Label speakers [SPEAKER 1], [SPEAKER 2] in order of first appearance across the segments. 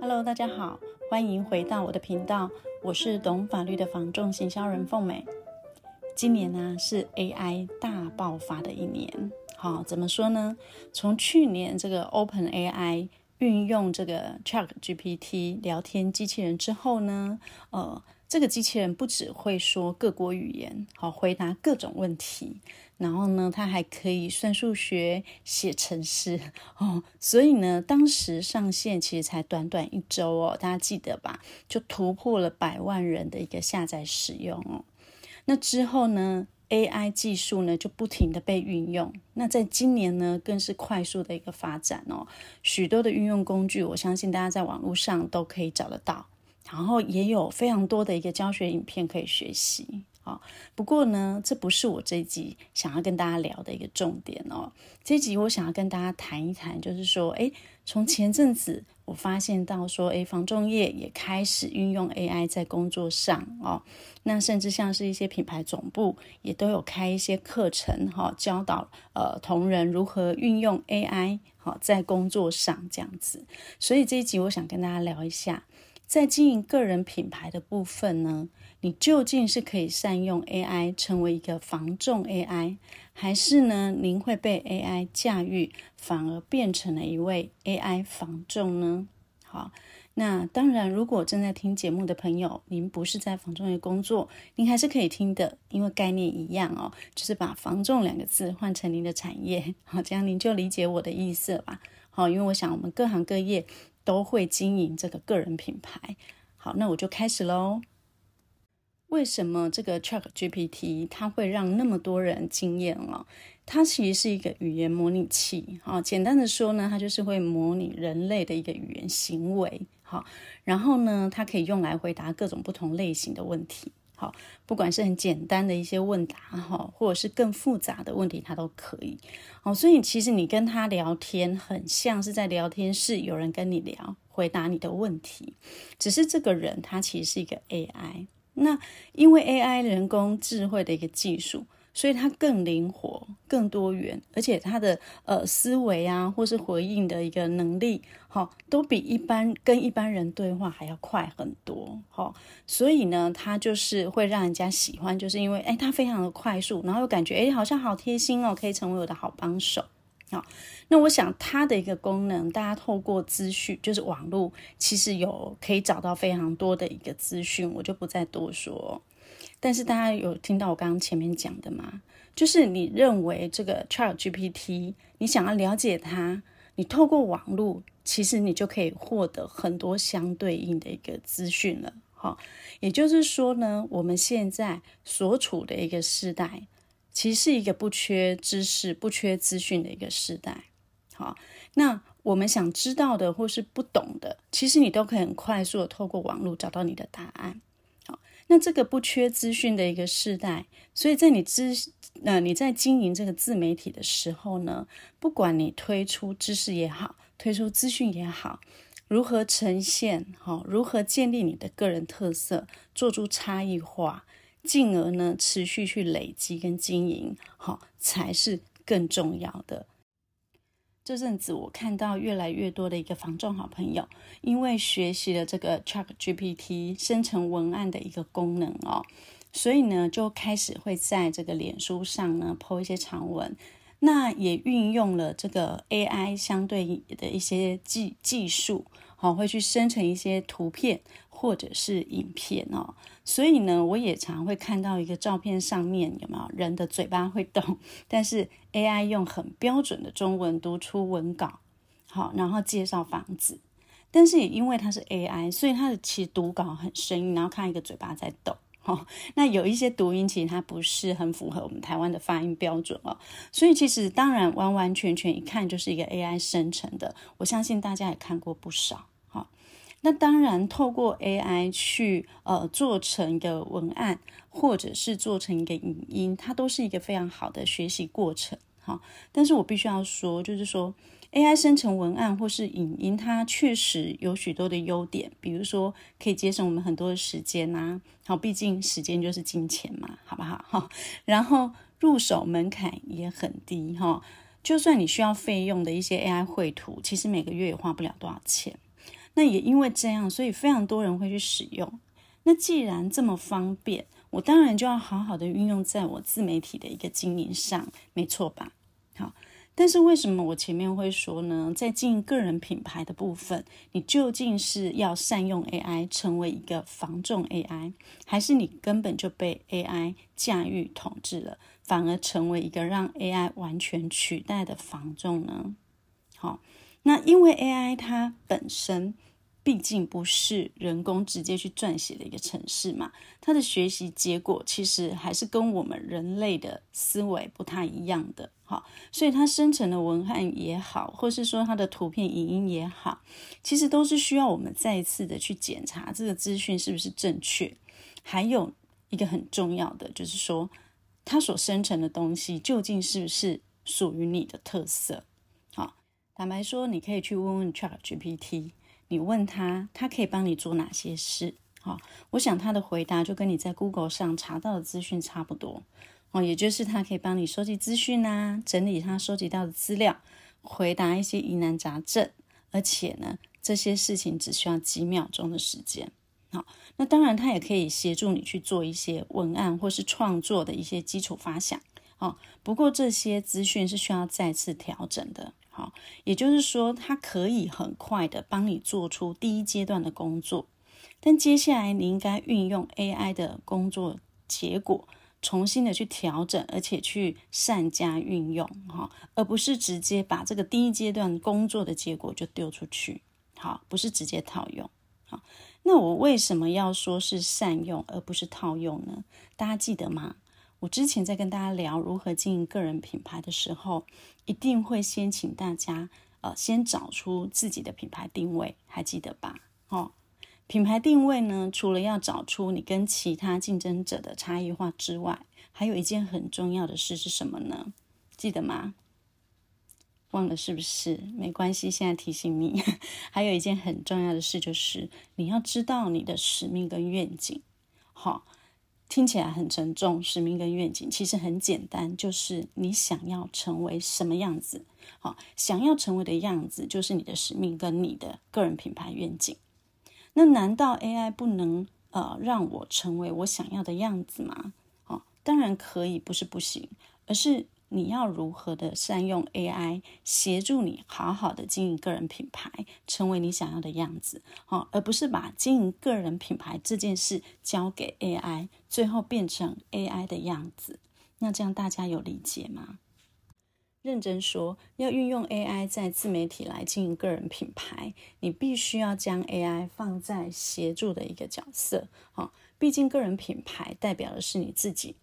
[SPEAKER 1] Hello，大家好，欢迎回到我的频道，我是懂法律的房仲行销人凤美。今年呢是 AI 大爆发的一年，好，怎么说呢？从去年这个 OpenAI 运用这个 ChatGPT 聊天机器人之后呢，呃。这个机器人不只会说各国语言，好回答各种问题，然后呢，它还可以算数学、写程式哦。所以呢，当时上线其实才短短一周哦，大家记得吧？就突破了百万人的一个下载使用哦。那之后呢，AI 技术呢就不停的被运用。那在今年呢，更是快速的一个发展哦。许多的运用工具，我相信大家在网络上都可以找得到。然后也有非常多的一个教学影片可以学习不过呢，这不是我这一集想要跟大家聊的一个重点哦。这集我想要跟大家谈一谈，就是说，诶，从前阵子我发现到说，诶，房仲业也开始运用 AI 在工作上哦。那甚至像是一些品牌总部也都有开一些课程哈，教导呃同仁如何运用 AI 好在工作上这样子。所以这一集我想跟大家聊一下。在经营个人品牌的部分呢，你究竟是可以善用 AI 成为一个防重 AI，还是呢，您会被 AI 驾驭，反而变成了一位 AI 防重呢？好，那当然，如果正在听节目的朋友，您不是在防重业工作，您还是可以听的，因为概念一样哦，就是把防重两个字换成您的产业，好，这样您就理解我的意思了吧？好，因为我想我们各行各业。都会经营这个个人品牌。好，那我就开始喽。为什么这个 ChatGPT 它会让那么多人惊艳了？它其实是一个语言模拟器。好，简单的说呢，它就是会模拟人类的一个语言行为。好，然后呢，它可以用来回答各种不同类型的问题。好，不管是很简单的一些问答哈，或者是更复杂的问题，它都可以。好，所以其实你跟他聊天，很像是在聊天室有人跟你聊，回答你的问题。只是这个人他其实是一个 AI，那因为 AI 人工智慧的一个技术。所以它更灵活、更多元，而且它的呃思维啊，或是回应的一个能力，哈、哦，都比一般跟一般人对话还要快很多，哈、哦。所以呢，它就是会让人家喜欢，就是因为哎，它非常的快速，然后又感觉哎，好像好贴心哦，可以成为我的好帮手。好、那我想它的一个功能，大家透过资讯，就是网络，其实有可以找到非常多的一个资讯，我就不再多说。但是大家有听到我刚刚前面讲的吗？就是你认为这个 ChatGPT，你想要了解它，你透过网络，其实你就可以获得很多相对应的一个资讯了。哈，也就是说呢，我们现在所处的一个时代，其实是一个不缺知识、不缺资讯的一个时代。好，那我们想知道的或是不懂的，其实你都可以很快速的透过网络找到你的答案。好那这个不缺资讯的一个时代，所以在你知呃你在经营这个自媒体的时候呢，不管你推出知识也好，推出资讯也好，如何呈现好，如何建立你的个人特色，做出差异化，进而呢持续去累积跟经营，好才是更重要的。这阵子我看到越来越多的一个房仲好朋友，因为学习了这个 ChatGPT 生成文案的一个功能哦，所以呢就开始会在这个脸书上呢 po 一些长文，那也运用了这个 AI 相对的一些技技术，好会去生成一些图片。或者是影片哦，所以呢，我也常会看到一个照片上面有没有人的嘴巴会动，但是 AI 用很标准的中文读出文稿，好，然后介绍房子，但是也因为它是 AI，所以它的其实读稿很生硬，然后看一个嘴巴在抖，哈，那有一些读音其实它不是很符合我们台湾的发音标准哦，所以其实当然完完全全一看就是一个 AI 生成的，我相信大家也看过不少。那当然，透过 AI 去呃做成一个文案，或者是做成一个影音，它都是一个非常好的学习过程哈。但是我必须要说，就是说 AI 生成文案或是影音，它确实有许多的优点，比如说可以节省我们很多的时间呐。好，毕竟时间就是金钱嘛，好不好？哈，然后入手门槛也很低哈。就算你需要费用的一些 AI 绘图，其实每个月也花不了多少钱。那也因为这样，所以非常多人会去使用。那既然这么方便，我当然就要好好的运用在我自媒体的一个经营上，没错吧？好。但是为什么我前面会说呢？在经营个人品牌的部分，你究竟是要善用 AI 成为一个防重 AI，还是你根本就被 AI 驾驭统治了，反而成为一个让 AI 完全取代的防重呢？好，那因为 AI 它本身。毕竟不是人工直接去撰写的一个程式嘛，它的学习结果其实还是跟我们人类的思维不太一样的，哈，所以它生成的文案也好，或是说它的图片、影音也好，其实都是需要我们再一次的去检查这个资讯是不是正确。还有一个很重要的就是说，它所生成的东西究竟是不是属于你的特色？好，坦白说，你可以去问问 ChatGPT。你问他，他可以帮你做哪些事？好，我想他的回答就跟你在 Google 上查到的资讯差不多哦，也就是他可以帮你收集资讯啊，整理他收集到的资料，回答一些疑难杂症，而且呢，这些事情只需要几秒钟的时间。好，那当然他也可以协助你去做一些文案或是创作的一些基础发想。哦，不过这些资讯是需要再次调整的。好，也就是说，它可以很快的帮你做出第一阶段的工作，但接下来你应该运用 AI 的工作结果，重新的去调整，而且去善加运用，哈，而不是直接把这个第一阶段工作的结果就丢出去，好，不是直接套用，好，那我为什么要说是善用而不是套用呢？大家记得吗？我之前在跟大家聊如何经营个人品牌的时候，一定会先请大家呃，先找出自己的品牌定位，还记得吧？哦，品牌定位呢，除了要找出你跟其他竞争者的差异化之外，还有一件很重要的事是什么呢？记得吗？忘了是不是？没关系，现在提醒你，还有一件很重要的事就是你要知道你的使命跟愿景，好、听起来很沉重，使命跟愿景其实很简单，就是你想要成为什么样子，好，想要成为的样子就是你的使命跟你的个人品牌愿景。那难道 AI 不能呃让我成为我想要的样子吗？哦，当然可以，不是不行，而是。你要如何的善用 AI 协助你好好的经营个人品牌，成为你想要的样子，好，而不是把经营个人品牌这件事交给 AI，最后变成 AI 的样子。那这样大家有理解吗？认真说，要运用 AI 在自媒体来经营个人品牌，你必须要将 AI 放在协助的一个角色，好，毕竟个人品牌代表的是你自己。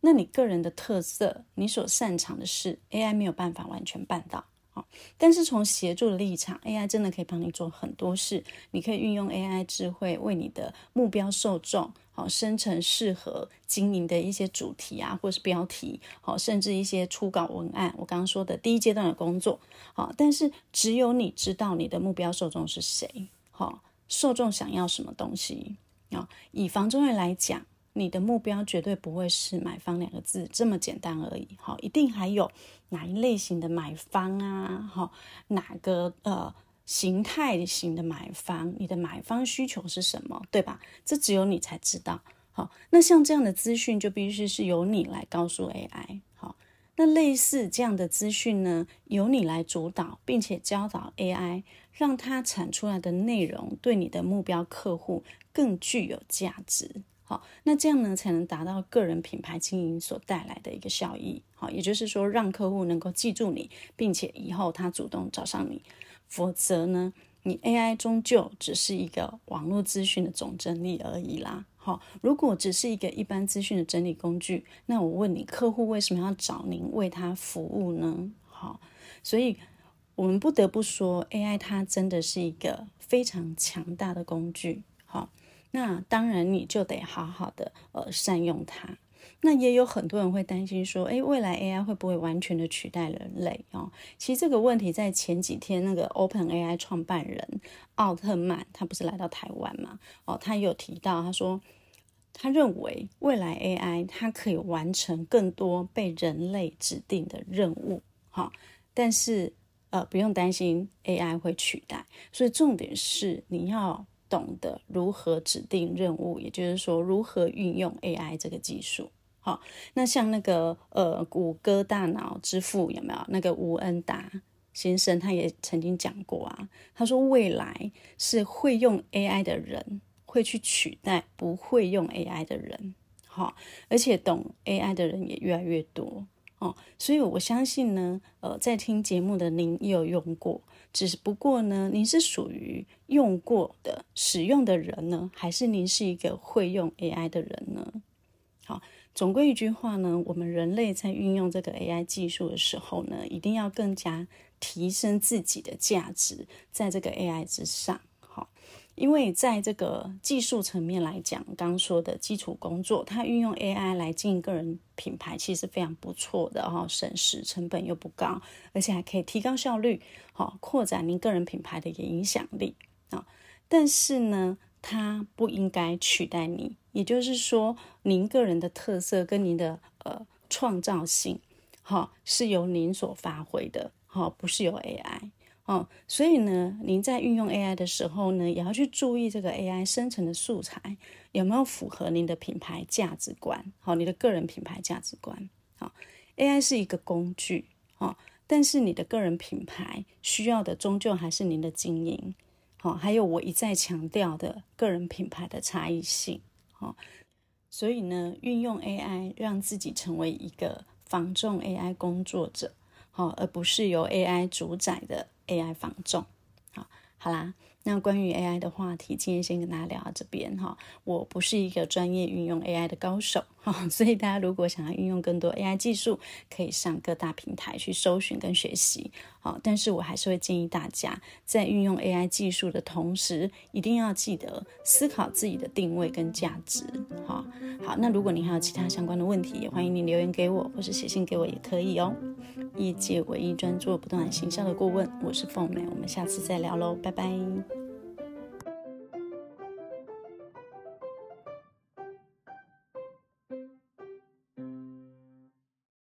[SPEAKER 1] 那你个人的特色，你所擅长的事，AI 没有办法完全办到。好，但是从协助的立场，AI 真的可以帮你做很多事。你可以运用 AI 智慧，为你的目标受众，好生成适合经营的一些主题啊，或是标题，好，甚至一些初稿文案。我刚刚说的第一阶段的工作，好，但是只有你知道你的目标受众是谁，好，受众想要什么东西啊？以房仲业来讲。你的目标绝对不会是买方两个字这么简单而已，好，一定还有哪一类型的买方啊，好，哪个呃形态型的买方，你的买方需求是什么，对吧？这只有你才知道，好，那像这样的资讯就必须是由你来告诉 AI，好，那类似这样的资讯呢，由你来主导，并且教导 AI，让它产出来的内容对你的目标客户更具有价值。好，那这样呢，才能达到个人品牌经营所带来的一个效益。好，也就是说，让客户能够记住你，并且以后他主动找上你。否则呢，你 AI 终究只是一个网络资讯的总整理而已啦。好，如果只是一个一般资讯的整理工具，那我问你，客户为什么要找您为他服务呢？好，所以我们不得不说，AI 它真的是一个非常强大的工具。那当然，你就得好好的呃善用它。那也有很多人会担心说，诶，未来 AI 会不会完全的取代人类哦？其实这个问题在前几天那个 OpenAI 创办人奥特曼，他不是来到台湾嘛？哦，他有提到，他说他认为未来 AI 它可以完成更多被人类指定的任务，哈、但是呃不用担心 AI 会取代，所以重点是你要。懂得如何指定任务，也就是说，如何运用 AI 这个技术。好，那像那个呃，谷歌大脑之父有没有？那个吴恩达先生，他也曾经讲过啊。他说，未来是会用 AI 的人会去取代不会用 AI 的人。好，而且懂 AI 的人也越来越多。哦，所以我相信呢，呃，在听节目的您也有用过。只不过呢，您是属于用过的、使用的人呢，还是您是一个会用 AI 的人呢？好，总归一句话呢，我们人类在运用这个 AI 技术的时候呢，一定要更加提升自己的价值，在这个 AI 之上。因为在这个技术层面来讲，刚说的基础工作，它运用 AI 来经营个人品牌，其实非常不错的哈，省时成本又不高，而且还可以提高效率，好扩展您个人品牌的影响力啊。但是呢，它不应该取代你，也就是说，您个人的特色跟您的呃创造性，哈，是由您所发挥的，哈，不是由 AI。哦，所以呢，您在运用 AI 的时候呢，也要去注意这个 AI 生成的素材有没有符合您的品牌价值观，好，你的个人品牌价值观。好，AI 是一个工具，哦，但是你的个人品牌需要的终究还是您的经营，好，还有我一再强调的个人品牌的差异性，好，所以呢，运用 AI 让自己成为一个防重 AI 工作者，好，而不是由 AI 主宰的。AI 防重，好，好啦。那关于 AI 的话题，今天先跟大家聊到这边哈。我不是一个专业运用 AI 的高手哈，所以大家如果想要运用更多 AI 技术，可以上各大平台去搜寻跟学习。好，但是我还是会建议大家，在运用 AI 技术的同时，一定要记得思考自己的定位跟价值。哈，好，那如果你还有其他相关的问题，也欢迎你留言给我，或是写信给我也可以哦。业界唯一专做不动产行销的顾问，我是凤美，我们下次再聊喽，拜拜。